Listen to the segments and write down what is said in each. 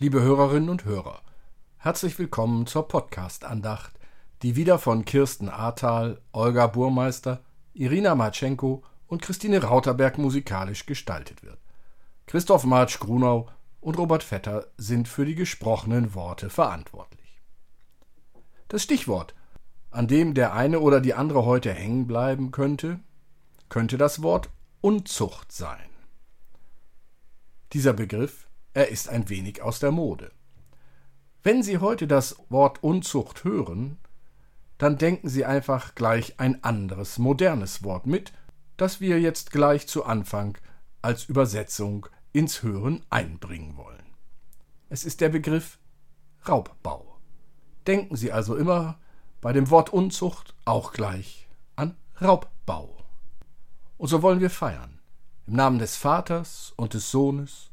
Liebe Hörerinnen und Hörer, herzlich willkommen zur Podcast-Andacht, die wieder von Kirsten Ahrtal, Olga Burmeister, Irina Matschenko und Christine Rauterberg musikalisch gestaltet wird. Christoph Marsch-Grunau und Robert Vetter sind für die gesprochenen Worte verantwortlich. Das Stichwort, an dem der eine oder die andere heute hängen bleiben könnte, könnte das Wort Unzucht sein. Dieser Begriff, er ist ein wenig aus der Mode. Wenn Sie heute das Wort Unzucht hören, dann denken Sie einfach gleich ein anderes, modernes Wort mit, das wir jetzt gleich zu Anfang als Übersetzung ins Hören einbringen wollen. Es ist der Begriff Raubbau. Denken Sie also immer bei dem Wort Unzucht auch gleich an Raubbau. Und so wollen wir feiern. Im Namen des Vaters und des Sohnes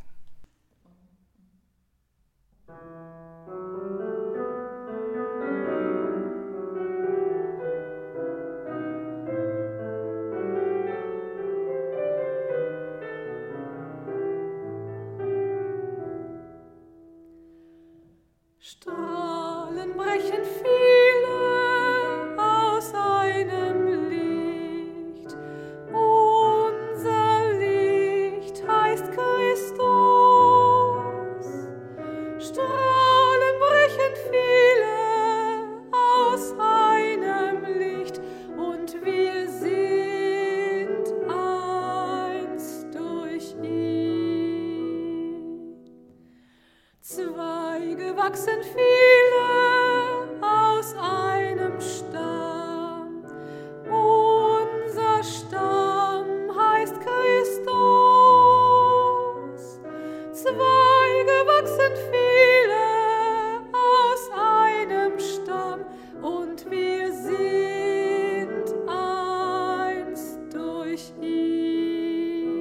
durch ihn.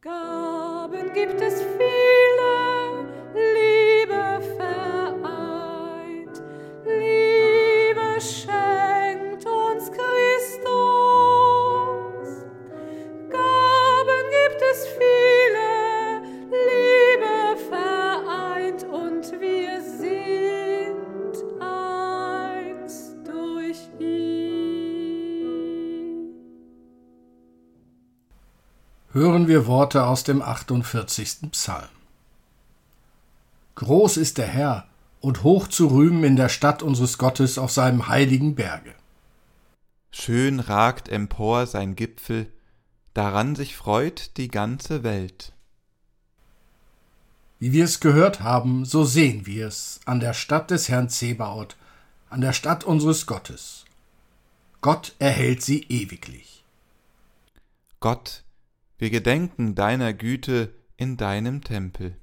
Gaben gibt es hören wir Worte aus dem 48. Psalm. Groß ist der Herr und hoch zu rühmen in der Stadt unseres Gottes auf seinem heiligen Berge. Schön ragt empor sein Gipfel, daran sich freut die ganze Welt. Wie wir es gehört haben, so sehen wir es an der Stadt des Herrn Zebaoth, an der Stadt unseres Gottes. Gott erhält sie ewiglich. Gott wir gedenken deiner Güte in deinem Tempel.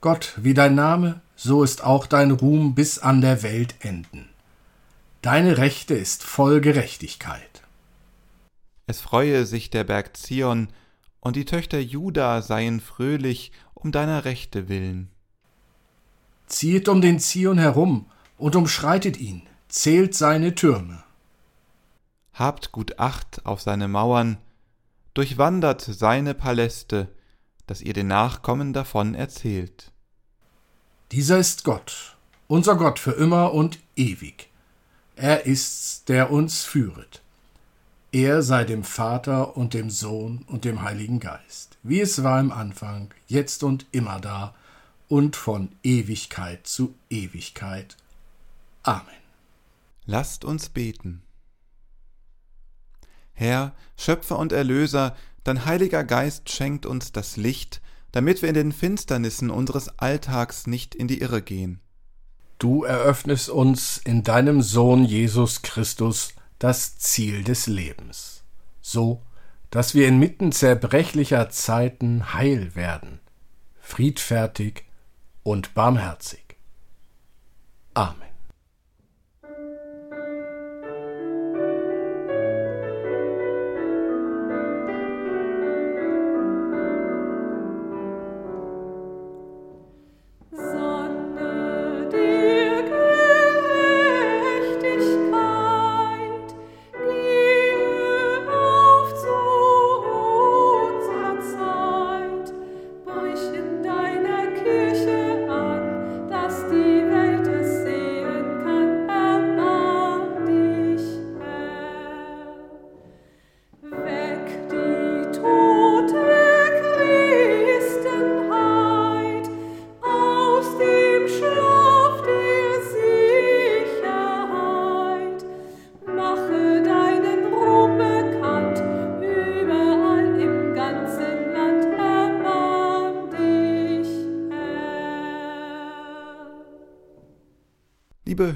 Gott, wie dein Name, so ist auch dein Ruhm bis an der Welt enden. Deine Rechte ist voll Gerechtigkeit. Es freue sich der Berg Zion, und die Töchter Juda seien fröhlich um deiner Rechte willen. Ziehet um den Zion herum und umschreitet ihn, zählt seine Türme. Habt gut Acht auf seine Mauern, durchwandert seine Paläste, dass ihr den Nachkommen davon erzählt. Dieser ist Gott, unser Gott für immer und ewig. Er ist's, der uns führet. Er sei dem Vater und dem Sohn und dem Heiligen Geist, wie es war im Anfang, jetzt und immer da und von Ewigkeit zu Ewigkeit. Amen. Lasst uns beten. Herr, Schöpfer und Erlöser, dein Heiliger Geist schenkt uns das Licht, damit wir in den Finsternissen unseres Alltags nicht in die Irre gehen. Du eröffnest uns in deinem Sohn Jesus Christus das Ziel des Lebens, so dass wir inmitten zerbrechlicher Zeiten heil werden, friedfertig und barmherzig. Amen.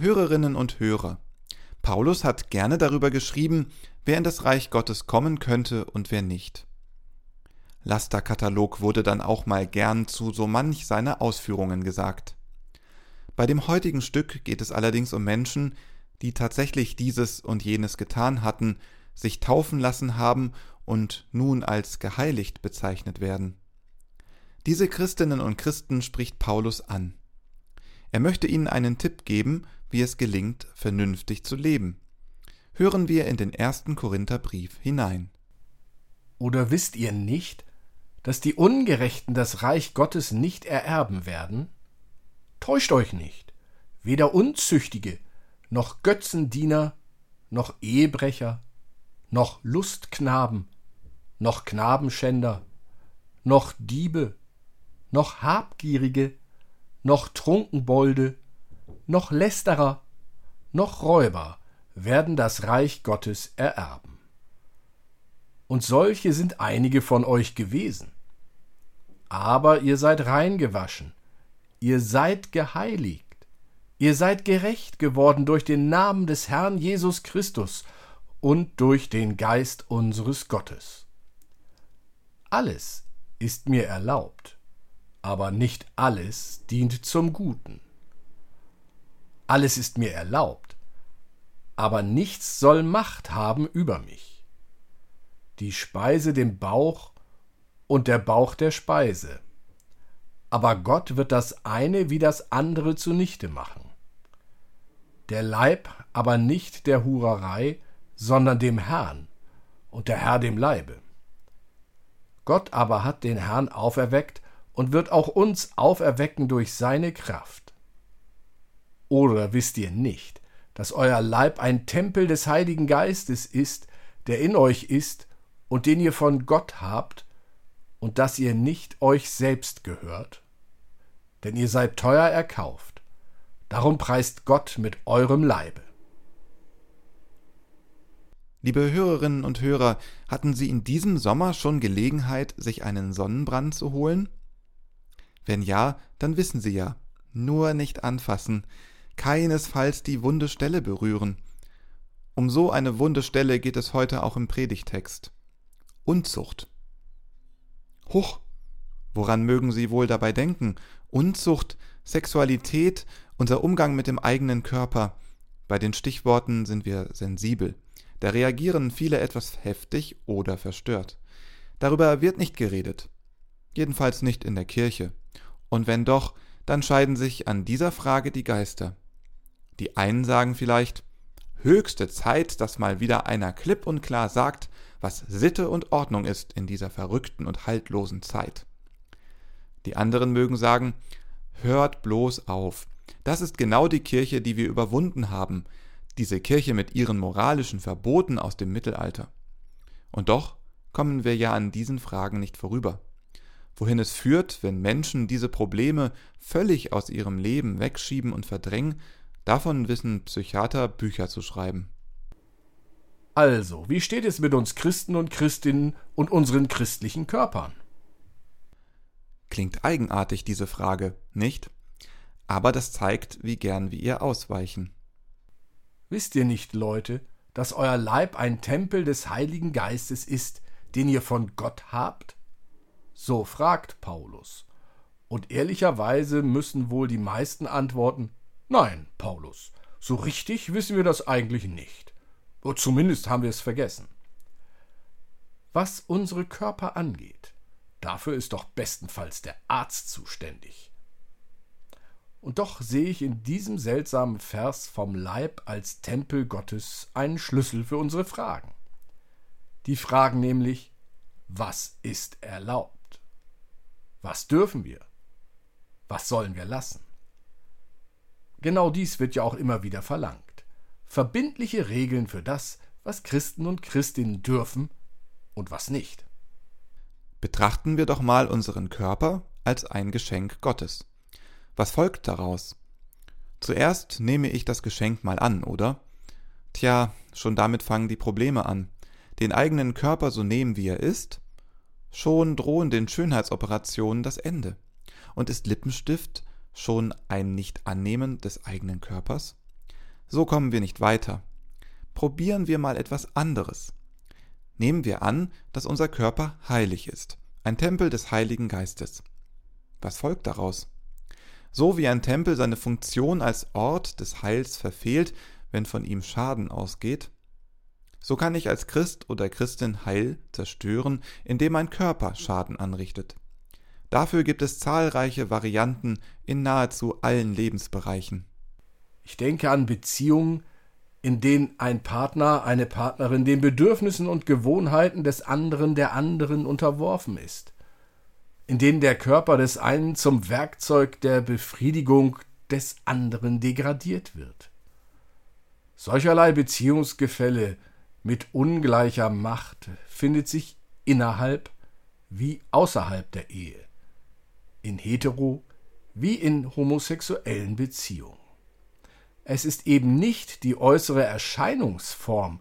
Hörerinnen und Hörer, Paulus hat gerne darüber geschrieben, wer in das Reich Gottes kommen könnte und wer nicht. Lasterkatalog wurde dann auch mal gern zu so manch seiner Ausführungen gesagt. Bei dem heutigen Stück geht es allerdings um Menschen, die tatsächlich dieses und jenes getan hatten, sich taufen lassen haben und nun als geheiligt bezeichnet werden. Diese Christinnen und Christen spricht Paulus an. Er möchte ihnen einen Tipp geben, wie es gelingt, vernünftig zu leben. Hören wir in den ersten Korintherbrief hinein. Oder wisst ihr nicht, dass die Ungerechten das Reich Gottes nicht ererben werden? Täuscht euch nicht, weder Unzüchtige, noch Götzendiener, noch Ehebrecher, noch Lustknaben, noch Knabenschänder, noch Diebe, noch Habgierige, noch Trunkenbolde, noch Lästerer, noch Räuber werden das Reich Gottes ererben. Und solche sind einige von euch gewesen. Aber ihr seid reingewaschen, ihr seid geheiligt, ihr seid gerecht geworden durch den Namen des Herrn Jesus Christus und durch den Geist unseres Gottes. Alles ist mir erlaubt, aber nicht alles dient zum Guten. Alles ist mir erlaubt, aber nichts soll Macht haben über mich. Die Speise dem Bauch und der Bauch der Speise. Aber Gott wird das eine wie das andere zunichte machen. Der Leib aber nicht der Hurerei, sondern dem Herrn und der Herr dem Leibe. Gott aber hat den Herrn auferweckt und wird auch uns auferwecken durch seine Kraft. Oder wisst ihr nicht, dass euer Leib ein Tempel des Heiligen Geistes ist, der in euch ist und den ihr von Gott habt, und dass ihr nicht euch selbst gehört? Denn ihr seid teuer erkauft. Darum preist Gott mit eurem Leibe. Liebe Hörerinnen und Hörer, hatten Sie in diesem Sommer schon Gelegenheit, sich einen Sonnenbrand zu holen? Wenn ja, dann wissen Sie ja, nur nicht anfassen, keinesfalls die wunde Stelle berühren. Um so eine wunde Stelle geht es heute auch im Predigtext. Unzucht. Huch, woran mögen Sie wohl dabei denken? Unzucht, Sexualität, unser Umgang mit dem eigenen Körper. Bei den Stichworten sind wir sensibel. Da reagieren viele etwas heftig oder verstört. Darüber wird nicht geredet. Jedenfalls nicht in der Kirche. Und wenn doch, dann scheiden sich an dieser Frage die Geister. Die einen sagen vielleicht, höchste Zeit, dass mal wieder einer klipp und klar sagt, was Sitte und Ordnung ist in dieser verrückten und haltlosen Zeit. Die anderen mögen sagen, hört bloß auf. Das ist genau die Kirche, die wir überwunden haben, diese Kirche mit ihren moralischen Verboten aus dem Mittelalter. Und doch kommen wir ja an diesen Fragen nicht vorüber. Wohin es führt, wenn Menschen diese Probleme völlig aus ihrem Leben wegschieben und verdrängen, davon wissen Psychiater Bücher zu schreiben. Also, wie steht es mit uns Christen und Christinnen und unseren christlichen Körpern? Klingt eigenartig, diese Frage, nicht? Aber das zeigt, wie gern wir ihr ausweichen. Wisst ihr nicht, Leute, dass euer Leib ein Tempel des Heiligen Geistes ist, den ihr von Gott habt? So fragt Paulus. Und ehrlicherweise müssen wohl die meisten antworten Nein, Paulus, so richtig wissen wir das eigentlich nicht. Zumindest haben wir es vergessen. Was unsere Körper angeht, dafür ist doch bestenfalls der Arzt zuständig. Und doch sehe ich in diesem seltsamen Vers vom Leib als Tempel Gottes einen Schlüssel für unsere Fragen. Die Fragen nämlich, was ist erlaubt? Was dürfen wir? Was sollen wir lassen? Genau dies wird ja auch immer wieder verlangt. Verbindliche Regeln für das, was Christen und Christinnen dürfen und was nicht. Betrachten wir doch mal unseren Körper als ein Geschenk Gottes. Was folgt daraus? Zuerst nehme ich das Geschenk mal an, oder? Tja, schon damit fangen die Probleme an. Den eigenen Körper so nehmen, wie er ist, schon drohen den Schönheitsoperationen das Ende. Und ist Lippenstift schon ein Nicht-Annehmen des eigenen Körpers? So kommen wir nicht weiter. Probieren wir mal etwas anderes. Nehmen wir an, dass unser Körper heilig ist, ein Tempel des Heiligen Geistes. Was folgt daraus? So wie ein Tempel seine Funktion als Ort des Heils verfehlt, wenn von ihm Schaden ausgeht, so kann ich als Christ oder Christin Heil zerstören, indem mein Körper Schaden anrichtet. Dafür gibt es zahlreiche Varianten in nahezu allen Lebensbereichen. Ich denke an Beziehungen, in denen ein Partner, eine Partnerin den Bedürfnissen und Gewohnheiten des anderen der anderen unterworfen ist, in denen der Körper des einen zum Werkzeug der Befriedigung des anderen degradiert wird. Solcherlei Beziehungsgefälle mit ungleicher Macht findet sich innerhalb wie außerhalb der Ehe, in hetero wie in homosexuellen Beziehungen. Es ist eben nicht die äußere Erscheinungsform,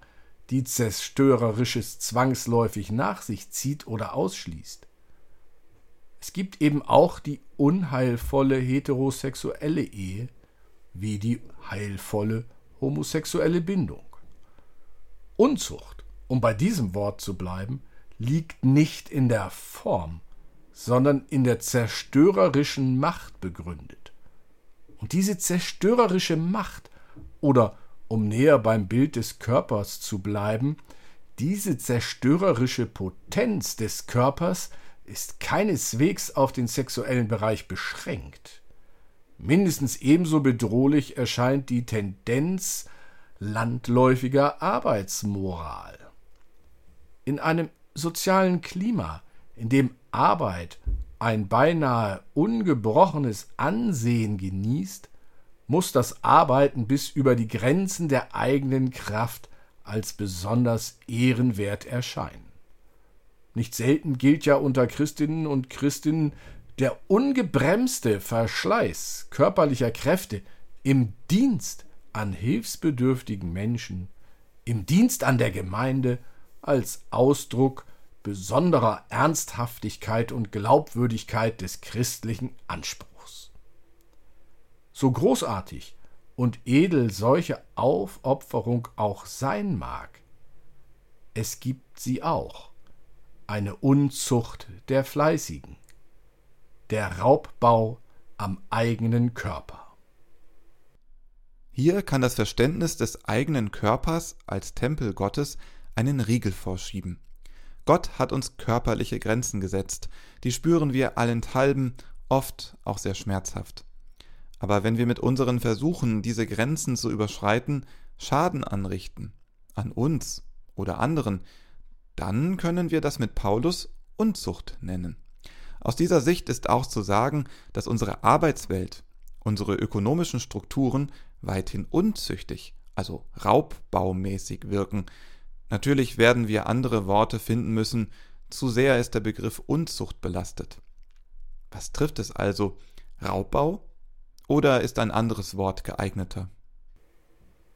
die zerstörerisches zwangsläufig nach sich zieht oder ausschließt. Es gibt eben auch die unheilvolle heterosexuelle Ehe wie die heilvolle homosexuelle Bindung. Unzucht, um bei diesem Wort zu bleiben, liegt nicht in der Form, sondern in der zerstörerischen Macht begründet. Und diese zerstörerische Macht, oder um näher beim Bild des Körpers zu bleiben, diese zerstörerische Potenz des Körpers ist keineswegs auf den sexuellen Bereich beschränkt. Mindestens ebenso bedrohlich erscheint die Tendenz landläufiger Arbeitsmoral. In einem sozialen Klima, in dem Arbeit ein beinahe ungebrochenes Ansehen genießt, muss das Arbeiten bis über die Grenzen der eigenen Kraft als besonders ehrenwert erscheinen. Nicht selten gilt ja unter Christinnen und Christinnen der ungebremste Verschleiß körperlicher Kräfte im Dienst an hilfsbedürftigen Menschen, im Dienst an der Gemeinde als Ausdruck besonderer Ernsthaftigkeit und Glaubwürdigkeit des christlichen Anspruchs. So großartig und edel solche Aufopferung auch sein mag, es gibt sie auch, eine Unzucht der Fleißigen, der Raubbau am eigenen Körper. Hier kann das Verständnis des eigenen Körpers als Tempel Gottes einen Riegel vorschieben. Gott hat uns körperliche Grenzen gesetzt, die spüren wir allenthalben, oft auch sehr schmerzhaft. Aber wenn wir mit unseren Versuchen, diese Grenzen zu überschreiten, Schaden anrichten, an uns oder anderen, dann können wir das mit Paulus Unzucht nennen. Aus dieser Sicht ist auch zu sagen, dass unsere Arbeitswelt, unsere ökonomischen Strukturen weithin unzüchtig, also raubbaumäßig wirken. Natürlich werden wir andere Worte finden müssen, zu sehr ist der Begriff Unzucht belastet. Was trifft es also? Raubbau? Oder ist ein anderes Wort geeigneter?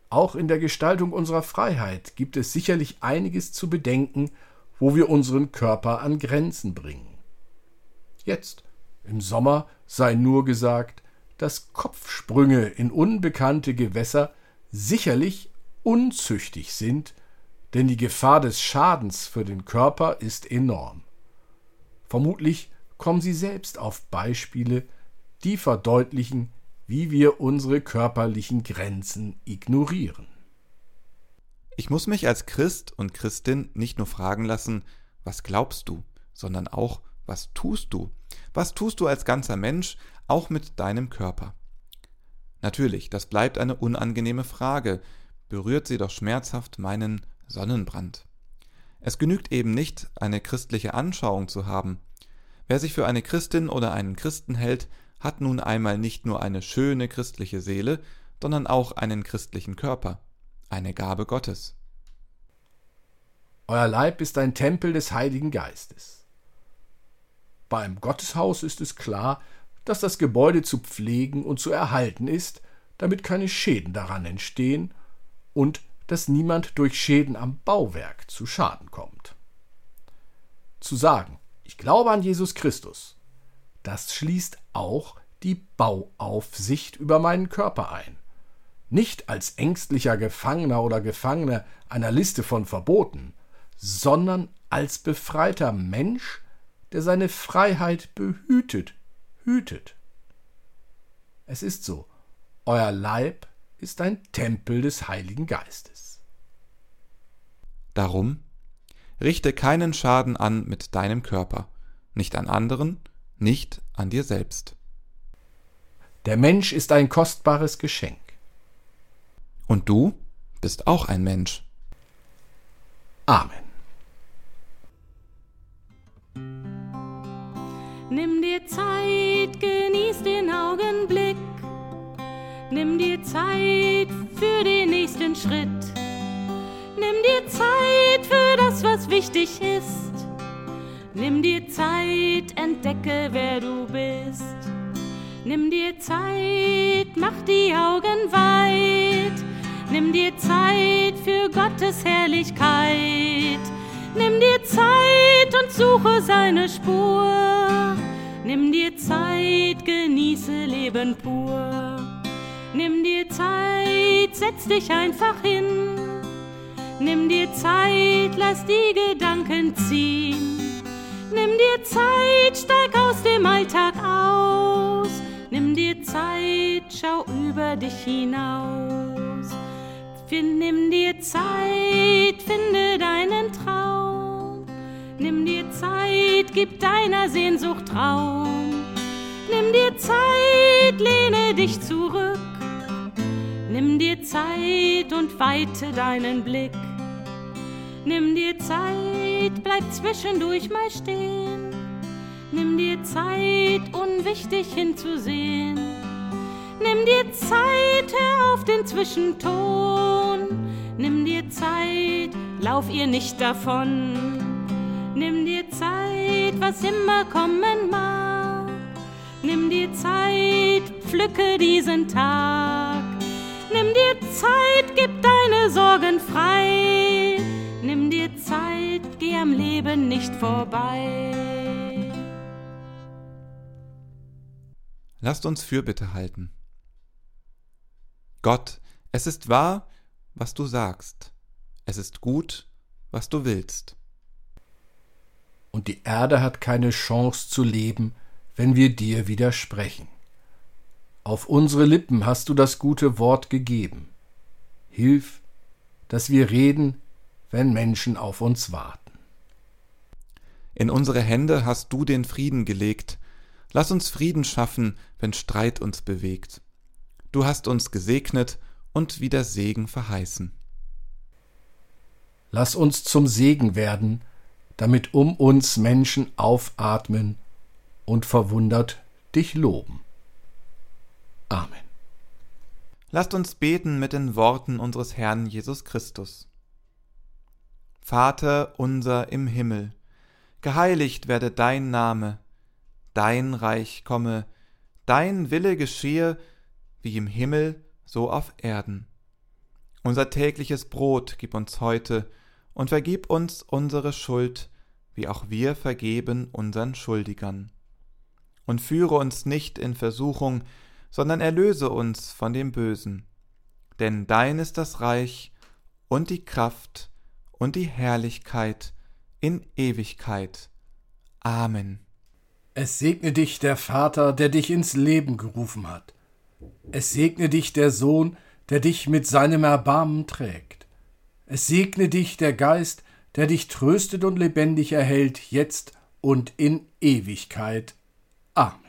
Auch in der Gestaltung unserer Freiheit gibt es sicherlich einiges zu bedenken, wo wir unseren Körper an Grenzen bringen. Jetzt, im Sommer, sei nur gesagt, dass Kopfsprünge in unbekannte Gewässer sicherlich unzüchtig sind, denn die Gefahr des Schadens für den Körper ist enorm. Vermutlich kommen Sie selbst auf Beispiele, die verdeutlichen, wie wir unsere körperlichen Grenzen ignorieren. Ich muss mich als Christ und Christin nicht nur fragen lassen, was glaubst du, sondern auch, was tust du? Was tust du als ganzer Mensch, auch mit deinem Körper? Natürlich, das bleibt eine unangenehme Frage, berührt sie doch schmerzhaft meinen Sonnenbrand. Es genügt eben nicht, eine christliche Anschauung zu haben. Wer sich für eine Christin oder einen Christen hält, hat nun einmal nicht nur eine schöne christliche Seele, sondern auch einen christlichen Körper, eine Gabe Gottes. Euer Leib ist ein Tempel des Heiligen Geistes. Beim Gotteshaus ist es klar, dass das Gebäude zu pflegen und zu erhalten ist, damit keine Schäden daran entstehen und dass niemand durch Schäden am Bauwerk zu Schaden kommt. Zu sagen, ich glaube an Jesus Christus, das schließt auch die Bauaufsicht über meinen Körper ein. nicht als ängstlicher Gefangener oder Gefangene einer Liste von Verboten, sondern als befreiter Mensch, der seine Freiheit behütet, hütet. Es ist so, euer Leib ist ein Tempel des Heiligen Geistes. Darum richte keinen Schaden an mit deinem Körper, nicht an anderen, nicht an dir selbst. Der Mensch ist ein kostbares Geschenk. Und du bist auch ein Mensch. Amen. Nimm dir Zeit, genieß den Augenblick. Nimm dir Zeit für den nächsten Schritt. Nimm dir Zeit für das, was wichtig ist. Nimm dir Zeit, entdecke, wer du bist. Nimm dir Zeit, mach die Augen weit. Nimm dir Zeit für Gottes Herrlichkeit. Nimm dir Zeit und suche seine Spur. Nimm dir Zeit, genieße Leben pur. Nimm dir Zeit, setz dich einfach hin. Nimm dir Zeit, lass die Gedanken ziehen. Nimm dir Zeit, steig aus dem Alltag aus. Nimm dir Zeit, schau über dich hinaus. Nimm dir Zeit, finde deinen Traum. Nimm dir Zeit, gib deiner Sehnsucht Raum. Nimm dir Zeit, lehne dich zurück. Nimm dir Zeit und weite deinen Blick. Nimm dir Zeit, bleib zwischendurch mal stehen. Nimm dir Zeit, unwichtig hinzusehen. Nimm dir Zeit, hör auf den Zwischenton. Nimm dir Zeit, lauf ihr nicht davon. Nimm dir Zeit, was immer kommen mag. Nimm dir Zeit, pflücke diesen Tag. Nimm dir Zeit, gib deine Sorgen frei. Nimm dir Zeit, geh am Leben nicht vorbei. Lasst uns Fürbitte halten. Gott, es ist wahr, was du sagst. Es ist gut, was du willst. Und die Erde hat keine Chance zu leben, wenn wir dir widersprechen. Auf unsere Lippen hast du das gute Wort gegeben. Hilf, dass wir reden, wenn Menschen auf uns warten. In unsere Hände hast du den Frieden gelegt. Lass uns Frieden schaffen, wenn Streit uns bewegt. Du hast uns gesegnet und wieder Segen verheißen. Lass uns zum Segen werden, damit um uns Menschen aufatmen und verwundert dich loben. Amen. Lasst uns beten mit den Worten unseres Herrn Jesus Christus. Vater unser im Himmel, geheiligt werde dein Name, dein Reich komme, dein Wille geschehe, wie im Himmel, so auf Erden. Unser tägliches Brot gib uns heute und vergib uns unsere Schuld, wie auch wir vergeben unseren Schuldigern. Und führe uns nicht in Versuchung, sondern erlöse uns von dem Bösen. Denn dein ist das Reich und die Kraft und die Herrlichkeit in Ewigkeit. Amen. Es segne dich der Vater, der dich ins Leben gerufen hat es segne dich der Sohn, der dich mit seinem Erbarmen trägt. Es segne dich der Geist, der dich tröstet und lebendig erhält, jetzt und in Ewigkeit. Amen.